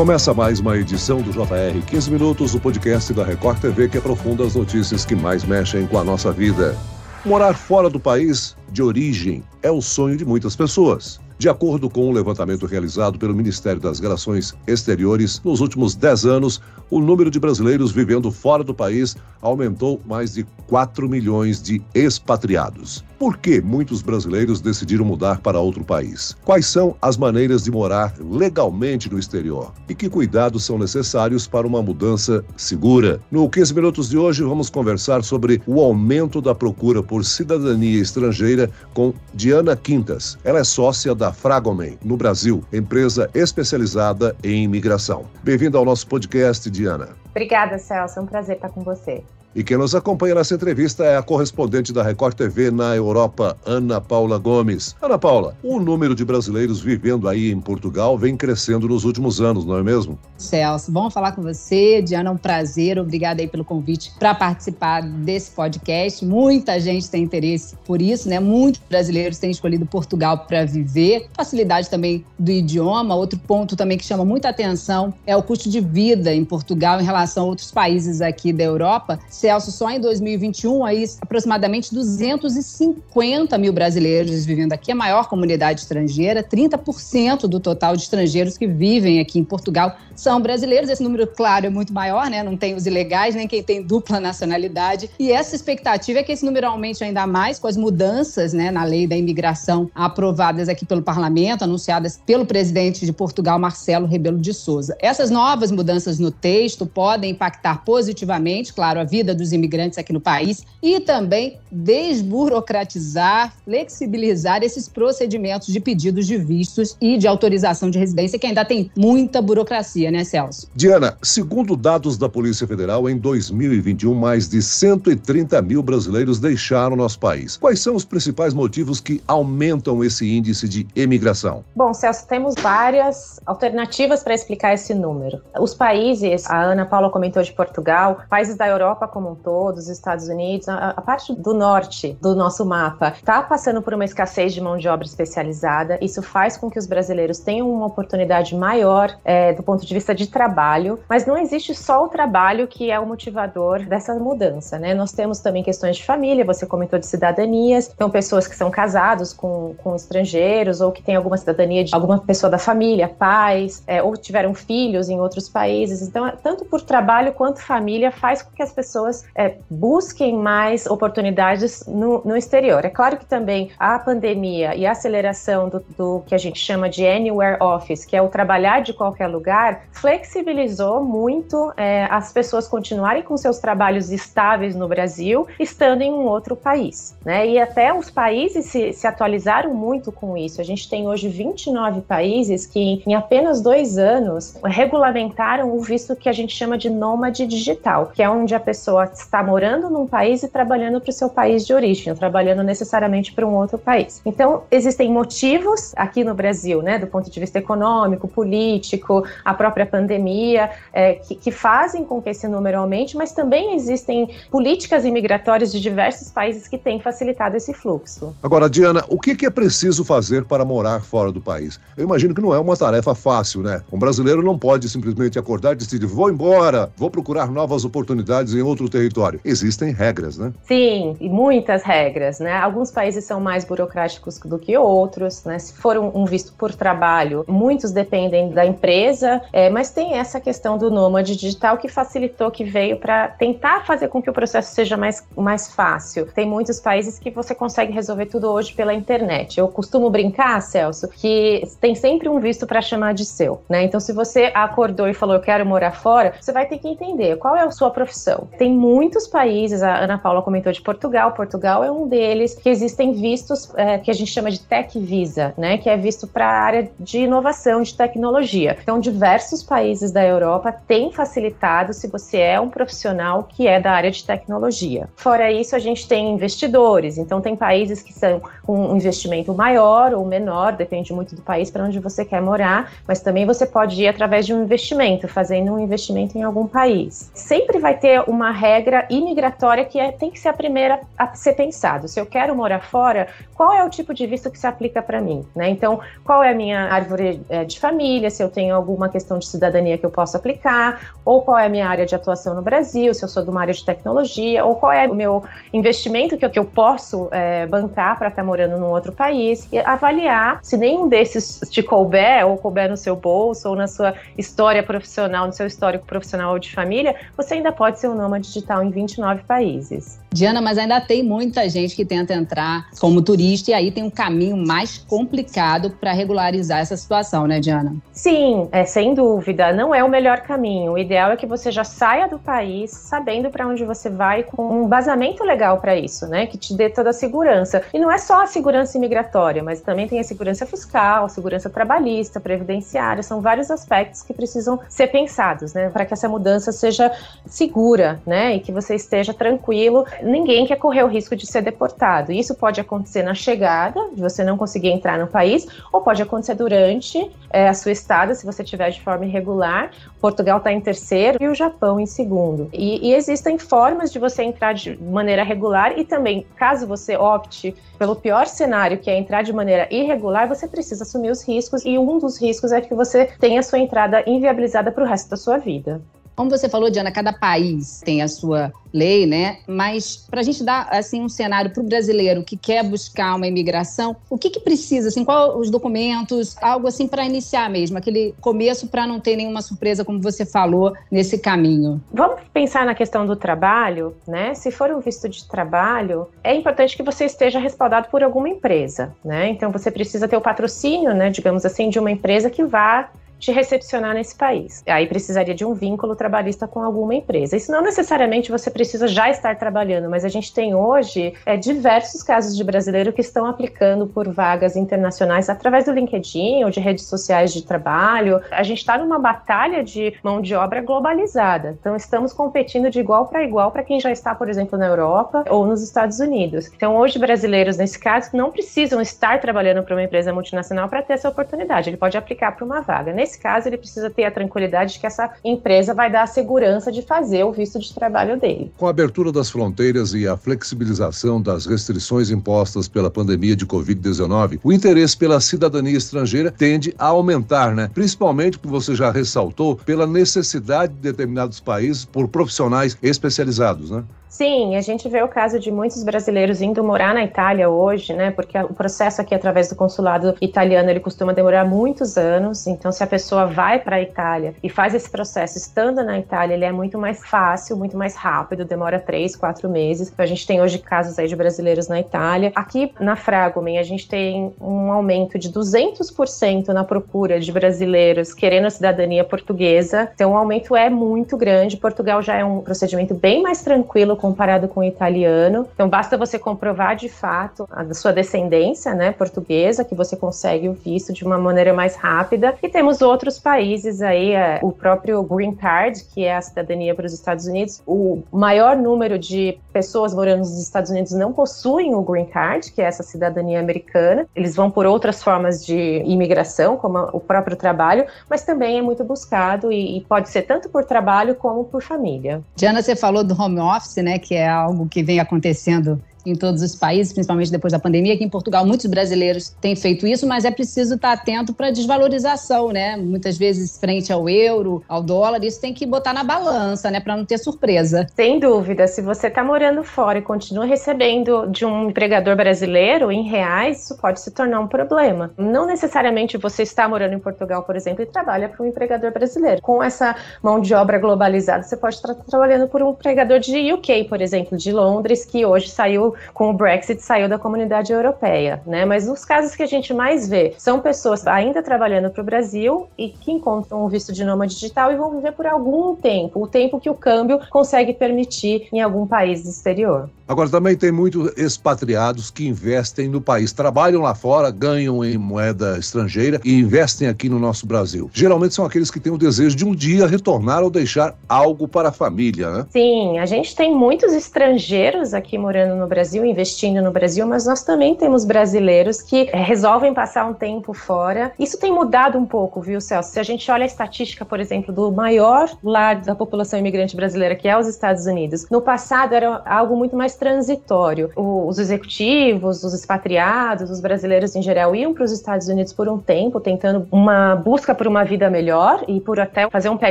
Começa mais uma edição do JR 15 Minutos, o podcast da Record TV que aprofunda as notícias que mais mexem com a nossa vida. Morar fora do país de origem é o sonho de muitas pessoas. De acordo com um levantamento realizado pelo Ministério das Relações Exteriores, nos últimos 10 anos, o número de brasileiros vivendo fora do país aumentou mais de 4 milhões de expatriados. Por que muitos brasileiros decidiram mudar para outro país? Quais são as maneiras de morar legalmente no exterior? E que cuidados são necessários para uma mudança segura? No 15 Minutos de hoje, vamos conversar sobre o aumento da procura por cidadania estrangeira com Diana Quintas. Ela é sócia da Fragomen, no Brasil, empresa especializada em imigração. Bem-vinda ao nosso podcast, Diana. Obrigada, Celso. É um prazer estar com você. E quem nos acompanha nessa entrevista é a correspondente da Record TV na Europa, Ana Paula Gomes. Ana Paula, o número de brasileiros vivendo aí em Portugal vem crescendo nos últimos anos, não é mesmo? Celso, bom falar com você. Diana, é um prazer. Obrigada aí pelo convite para participar desse podcast. Muita gente tem interesse por isso, né? Muitos brasileiros têm escolhido Portugal para viver. Facilidade também do idioma. Outro ponto também que chama muita atenção é o custo de vida em Portugal em relação a outros países aqui da Europa Celso, só em 2021, aí, aproximadamente 250 mil brasileiros vivendo aqui, a maior comunidade estrangeira, 30% do total de estrangeiros que vivem aqui em Portugal são brasileiros. Esse número, claro, é muito maior, né? Não tem os ilegais, nem quem tem dupla nacionalidade. E essa expectativa é que esse número aumente ainda mais com as mudanças né, na lei da imigração aprovadas aqui pelo parlamento, anunciadas pelo presidente de Portugal, Marcelo Rebelo de Souza. Essas novas mudanças no texto podem impactar positivamente, claro, a vida vida dos imigrantes aqui no país e também desburocratizar, flexibilizar esses procedimentos de pedidos de vistos e de autorização de residência, que ainda tem muita burocracia, né, Celso? Diana, segundo dados da Polícia Federal, em 2021, mais de 130 mil brasileiros deixaram nosso país. Quais são os principais motivos que aumentam esse índice de emigração? Bom, Celso, temos várias alternativas para explicar esse número. Os países, a Ana Paula comentou de Portugal, países da Europa como um todo, os Estados Unidos, a, a parte do norte do nosso mapa está passando por uma escassez de mão de obra especializada. Isso faz com que os brasileiros tenham uma oportunidade maior é, do ponto de vista de trabalho, mas não existe só o trabalho que é o motivador dessa mudança, né? Nós temos também questões de família, você comentou de cidadanias, então pessoas que são casados com, com estrangeiros ou que têm alguma cidadania de alguma pessoa da família, pais, é, ou tiveram filhos em outros países. Então, tanto por trabalho quanto família faz com que as pessoas pessoas é, busquem mais oportunidades no, no, exterior. É claro que também a pandemia e a aceleração do, do, que a gente chama de anywhere office, que é o trabalhar de qualquer lugar, flexibilizou muito é, as pessoas continuarem com seus trabalhos estáveis no Brasil, estando em um outro país. Né? E até os países se, se atualizaram muito com isso. A gente tem hoje 29 países que, em apenas dois anos, regulamentaram o visto que a gente chama de nômade digital, que é onde a pessoa pessoa está morando num país e trabalhando para o seu país de origem, ou trabalhando necessariamente para um outro país. Então, existem motivos aqui no Brasil, né, do ponto de vista econômico, político, a própria pandemia, é, que, que, fazem com que esse número aumente, mas também existem políticas imigratórias de diversos países que têm facilitado esse fluxo. Agora, Diana, o que é preciso fazer para morar fora do país? Eu imagino que não é uma tarefa fácil, né? Um brasileiro não pode simplesmente acordar e decidir, vou embora, vou procurar novas oportunidades em outro outro território. Existem regras, né? Sim, e muitas regras, né? Alguns países são mais burocráticos do que outros, né? Se for um, visto por trabalho, muitos dependem da empresa, é, mas tem essa questão do nômade digital que facilitou, que veio para tentar fazer com que o processo seja mais, mais fácil. Tem muitos países que você consegue resolver tudo hoje pela internet. Eu costumo brincar, Celso, que tem sempre um visto para chamar de seu, né? Então, se você acordou e falou eu quero morar fora, você vai ter que entender qual é a sua profissão. Tem muitos países, a Ana Paula comentou de Portugal, Portugal é um deles, que existem vistos é, que a gente chama de Tech Visa, né, que é visto para a área de inovação, de tecnologia. Então, diversos países da Europa têm facilitado se você é um profissional que é da área de tecnologia. Fora isso, a gente tem investidores, então tem países que são com um investimento maior ou menor, depende muito do país para onde você quer morar, mas também você pode ir através de um investimento, fazendo um investimento em algum país. Sempre vai ter uma regra imigratória que é, tem que ser a primeira a ser pensado. Se eu quero morar fora, qual é o tipo de visto que se aplica para mim? Né? Então, qual é a minha árvore é, de família, se eu tenho alguma questão de cidadania que eu posso aplicar, ou qual é a minha área de atuação no Brasil, se eu sou de uma área de tecnologia, ou qual é o meu investimento que eu, que eu posso é, bancar para estar tá morando num outro país, e avaliar se nenhum desses te couber, ou couber no seu bolso, ou na sua história profissional, no seu histórico profissional ou de família, você ainda pode ser um nômade digital em 29 países. Diana, mas ainda tem muita gente que tenta entrar como turista e aí tem um caminho mais complicado para regularizar essa situação, né, Diana? Sim, é, sem dúvida. Não é o melhor caminho. O ideal é que você já saia do país sabendo para onde você vai com um basamento legal para isso, né? Que te dê toda a segurança. E não é só a segurança imigratória, mas também tem a segurança fiscal, a segurança trabalhista, previdenciária. São vários aspectos que precisam ser pensados, né? Para que essa mudança seja segura, né? E que você esteja tranquilo ninguém quer correr o risco de ser deportado. Isso pode acontecer na chegada, de você não conseguir entrar no país, ou pode acontecer durante é, a sua estada, se você estiver de forma irregular. Portugal está em terceiro e o Japão em segundo. E, e existem formas de você entrar de maneira regular e também, caso você opte pelo pior cenário, que é entrar de maneira irregular, você precisa assumir os riscos e um dos riscos é que você tenha a sua entrada inviabilizada para o resto da sua vida. Como você falou, Diana, cada país tem a sua lei, né? Mas para a gente dar assim um cenário para o brasileiro que quer buscar uma imigração, o que, que precisa? Assim, qual os documentos? Algo assim para iniciar mesmo, aquele começo para não ter nenhuma surpresa, como você falou nesse caminho. Vamos pensar na questão do trabalho, né? Se for um visto de trabalho, é importante que você esteja respaldado por alguma empresa, né? Então você precisa ter o patrocínio, né? Digamos assim, de uma empresa que vá te recepcionar nesse país. Aí precisaria de um vínculo trabalhista com alguma empresa. Isso não necessariamente você precisa já estar trabalhando, mas a gente tem hoje é, diversos casos de brasileiro que estão aplicando por vagas internacionais através do LinkedIn ou de redes sociais de trabalho. A gente está numa batalha de mão de obra globalizada. Então estamos competindo de igual para igual para quem já está, por exemplo, na Europa ou nos Estados Unidos. Então hoje brasileiros nesse caso não precisam estar trabalhando para uma empresa multinacional para ter essa oportunidade. Ele pode aplicar para uma vaga. Nesse nesse caso, ele precisa ter a tranquilidade de que essa empresa vai dar a segurança de fazer o visto de trabalho dele. Com a abertura das fronteiras e a flexibilização das restrições impostas pela pandemia de Covid-19, o interesse pela cidadania estrangeira tende a aumentar, né? Principalmente, como você já ressaltou, pela necessidade de determinados países por profissionais especializados, né? Sim, a gente vê o caso de muitos brasileiros indo morar na Itália hoje, né? Porque o processo aqui através do consulado italiano ele costuma demorar muitos anos. Então, se a pessoa vai para a Itália e faz esse processo estando na Itália, ele é muito mais fácil, muito mais rápido, demora três, quatro meses. Então, a gente tem hoje casos aí de brasileiros na Itália. Aqui na Fragomen, a gente tem um aumento de 200% na procura de brasileiros querendo a cidadania portuguesa. Então, o aumento é muito grande. Portugal já é um procedimento bem mais tranquilo comparado com o italiano. Então basta você comprovar de fato a sua descendência, né, portuguesa, que você consegue o visto de uma maneira mais rápida. E temos outros países aí, é, o próprio Green Card, que é a cidadania para os Estados Unidos. O maior número de pessoas morando nos Estados Unidos não possuem o Green Card, que é essa cidadania americana. Eles vão por outras formas de imigração, como o próprio trabalho, mas também é muito buscado e, e pode ser tanto por trabalho como por família. Diana, você falou do home office, né? Né, que é algo que vem acontecendo em todos os países, principalmente depois da pandemia. Aqui em Portugal, muitos brasileiros têm feito isso, mas é preciso estar atento para a desvalorização, né? Muitas vezes, frente ao euro, ao dólar, isso tem que botar na balança, né? Para não ter surpresa. Sem dúvida. Se você está morando fora e continua recebendo de um empregador brasileiro em reais, isso pode se tornar um problema. Não necessariamente você está morando em Portugal, por exemplo, e trabalha para um empregador brasileiro. Com essa mão de obra globalizada, você pode estar trabalhando por um empregador de UK, por exemplo, de Londres, que hoje saiu com o Brexit saiu da comunidade europeia, né? Mas os casos que a gente mais vê são pessoas ainda trabalhando para o Brasil e que encontram um visto de nômade digital e vão viver por algum tempo, o tempo que o câmbio consegue permitir em algum país do exterior. Agora, também tem muitos expatriados que investem no país, trabalham lá fora, ganham em moeda estrangeira e investem aqui no nosso Brasil. Geralmente são aqueles que têm o desejo de um dia retornar ou deixar algo para a família, né? Sim, a gente tem muitos estrangeiros aqui morando no Brasil investindo no Brasil, mas nós também temos brasileiros que é, resolvem passar um tempo fora. Isso tem mudado um pouco, viu, Celso? Se a gente olha a estatística, por exemplo, do maior lar da população imigrante brasileira, que é os Estados Unidos, no passado era algo muito mais transitório. os executivos, os expatriados, os brasileiros em geral iam para os Estados Unidos por um tempo, tentando uma busca por uma vida melhor e por até fazer um pé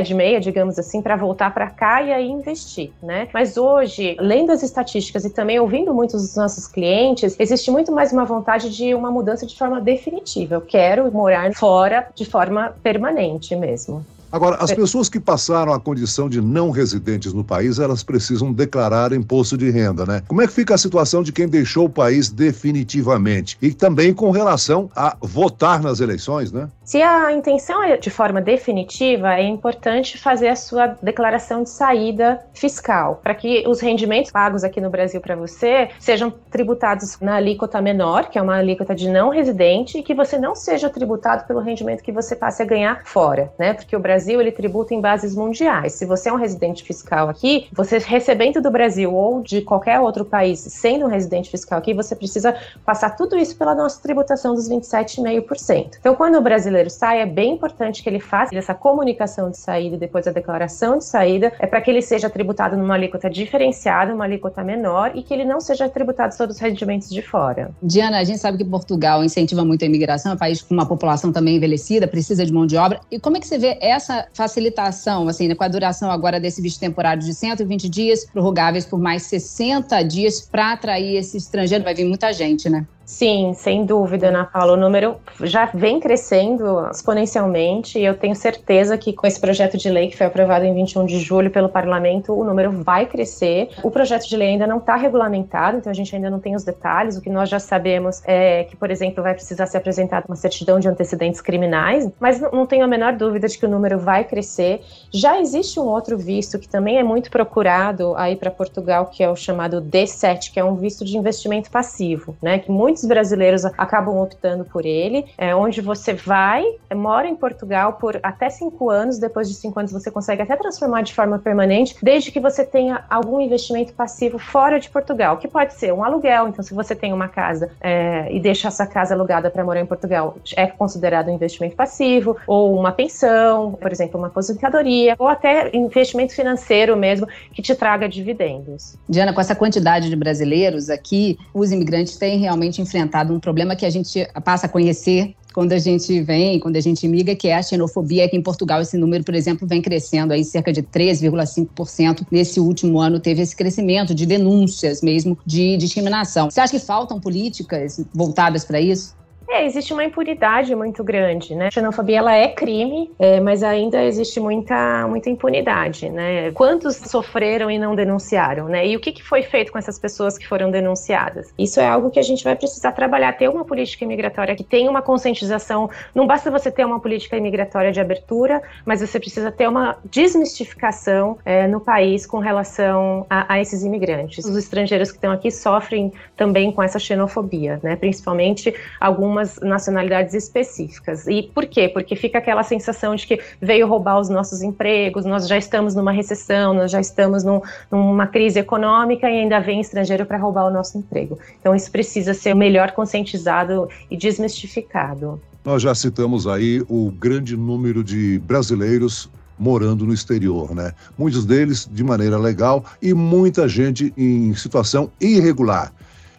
de meia, digamos assim, para voltar para cá e aí investir, né? Mas hoje, lendo as estatísticas e também ouvindo muitos dos nossos clientes, existe muito mais uma vontade de uma mudança de forma definitiva. Eu quero morar fora de forma permanente mesmo. Agora, as pessoas que passaram a condição de não residentes no país, elas precisam declarar imposto de renda, né? Como é que fica a situação de quem deixou o país definitivamente? E também com relação a votar nas eleições, né? Se a intenção é de forma definitiva, é importante fazer a sua declaração de saída fiscal, para que os rendimentos pagos aqui no Brasil para você sejam tributados na alíquota menor, que é uma alíquota de não residente, e que você não seja tributado pelo rendimento que você passe a ganhar fora, né? Porque o Brasil ele tributa em bases mundiais. Se você é um residente fiscal aqui, você recebendo do Brasil ou de qualquer outro país, sendo um residente fiscal aqui, você precisa passar tudo isso pela nossa tributação dos 27,5%. Então, quando o brasileiro sai, é bem importante que ele faça essa comunicação de saída e depois a declaração de saída, é para que ele seja tributado numa alíquota diferenciada, uma alíquota menor e que ele não seja tributado sobre os rendimentos de fora. Diana, a gente sabe que Portugal incentiva muito a imigração, é um país com uma população também envelhecida, precisa de mão de obra. E como é que você vê essa facilitação, assim, né, com a duração agora desse visto temporário de 120 dias, prorrogáveis por mais 60 dias, para atrair esse estrangeiro? Vai vir muita gente, né? Sim, sem dúvida, Ana Paula. O número já vem crescendo exponencialmente e eu tenho certeza que com esse projeto de lei que foi aprovado em 21 de julho pelo parlamento, o número vai crescer. O projeto de lei ainda não está regulamentado, então a gente ainda não tem os detalhes. O que nós já sabemos é que, por exemplo, vai precisar ser apresentada uma certidão de antecedentes criminais, mas não tenho a menor dúvida de que o número vai crescer. Já existe um outro visto que também é muito procurado aí para Portugal, que é o chamado D7, que é um visto de investimento passivo, né? Que muitos muitos brasileiros acabam optando por ele, é onde você vai, mora em Portugal por até cinco anos, depois de cinco anos você consegue até transformar de forma permanente, desde que você tenha algum investimento passivo fora de Portugal, que pode ser um aluguel. Então, se você tem uma casa é, e deixa essa casa alugada para morar em Portugal, é considerado um investimento passivo, ou uma pensão, por exemplo, uma aposentadoria, ou até investimento financeiro mesmo que te traga dividendos. Diana, com essa quantidade de brasileiros aqui, os imigrantes têm realmente enfrentado um problema que a gente passa a conhecer quando a gente vem, quando a gente migra, que é a xenofobia. Aqui em Portugal, esse número, por exemplo, vem crescendo aí cerca de 3,5%. Nesse último ano, teve esse crescimento de denúncias mesmo de discriminação. Você acha que faltam políticas voltadas para isso? É, existe uma impunidade muito grande, né? A xenofobia ela é crime, é, mas ainda existe muita, muita impunidade, né? Quantos sofreram e não denunciaram, né? E o que, que foi feito com essas pessoas que foram denunciadas? Isso é algo que a gente vai precisar trabalhar, ter uma política imigratória que tenha uma conscientização. Não basta você ter uma política imigratória de abertura, mas você precisa ter uma desmistificação é, no país com relação a, a esses imigrantes. Os estrangeiros que estão aqui sofrem também com essa xenofobia, né? Principalmente algumas algumas nacionalidades específicas. E por quê? Porque fica aquela sensação de que veio roubar os nossos empregos, nós já estamos numa recessão, nós já estamos num, numa crise econômica e ainda vem estrangeiro para roubar o nosso emprego. Então isso precisa ser melhor conscientizado e desmistificado. Nós já citamos aí o grande número de brasileiros morando no exterior, né? Muitos deles de maneira legal e muita gente em situação irregular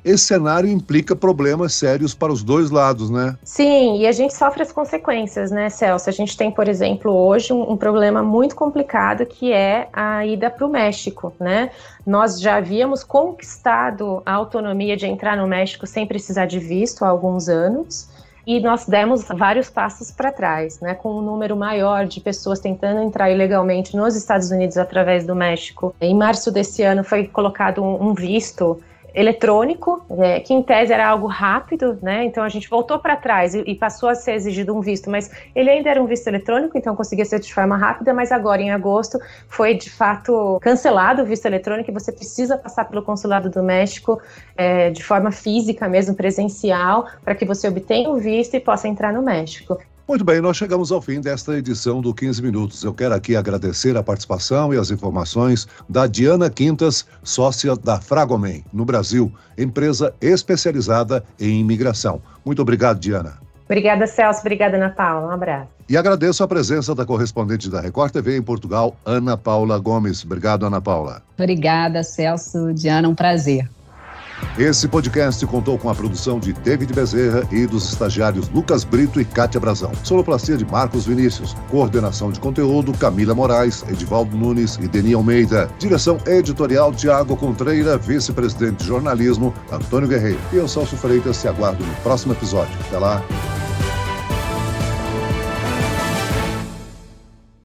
esse cenário implica problemas sérios para os dois lados, né? Sim, e a gente sofre as consequências, né, Celso? A gente tem, por exemplo, hoje um, um problema muito complicado que é a ida para o México, né? Nós já havíamos conquistado a autonomia de entrar no México sem precisar de visto há alguns anos e nós demos vários passos para trás, né, com um número maior de pessoas tentando entrar ilegalmente nos Estados Unidos através do México. Em março desse ano foi colocado um visto eletrônico, né, que em tese era algo rápido, né? Então a gente voltou para trás e, e, passou a ser exigido um visto, mas ele ainda era um visto eletrônico, então conseguia ser de forma rápida, mas agora em agosto foi de fato cancelado o visto eletrônico e você precisa passar pelo consulado do México é, de forma física mesmo, presencial, para que você obtenha o visto e possa entrar no México. Muito bem, nós chegamos ao fim desta edição do 15 Minutos. Eu quero aqui agradecer a participação e as informações da Diana Quintas, sócia da Fragomen, no Brasil, empresa especializada em imigração. Muito obrigado, Diana. Obrigada, Celso. Obrigada, Ana Paula. Um abraço. E agradeço a presença da correspondente da Record TV em Portugal, Ana Paula Gomes. Obrigado, Ana Paula. Obrigada, Celso. Diana, um prazer. Esse podcast contou com a produção de David Bezerra e dos estagiários Lucas Brito e Kátia Brazão. Sonoplastia de Marcos Vinícius. Coordenação de conteúdo Camila Moraes, Edivaldo Nunes e Deni Almeida. Direção editorial Tiago Contreira, vice-presidente de jornalismo Antônio Guerreiro. E eu, Celso Freitas, te aguardo no próximo episódio. Até lá.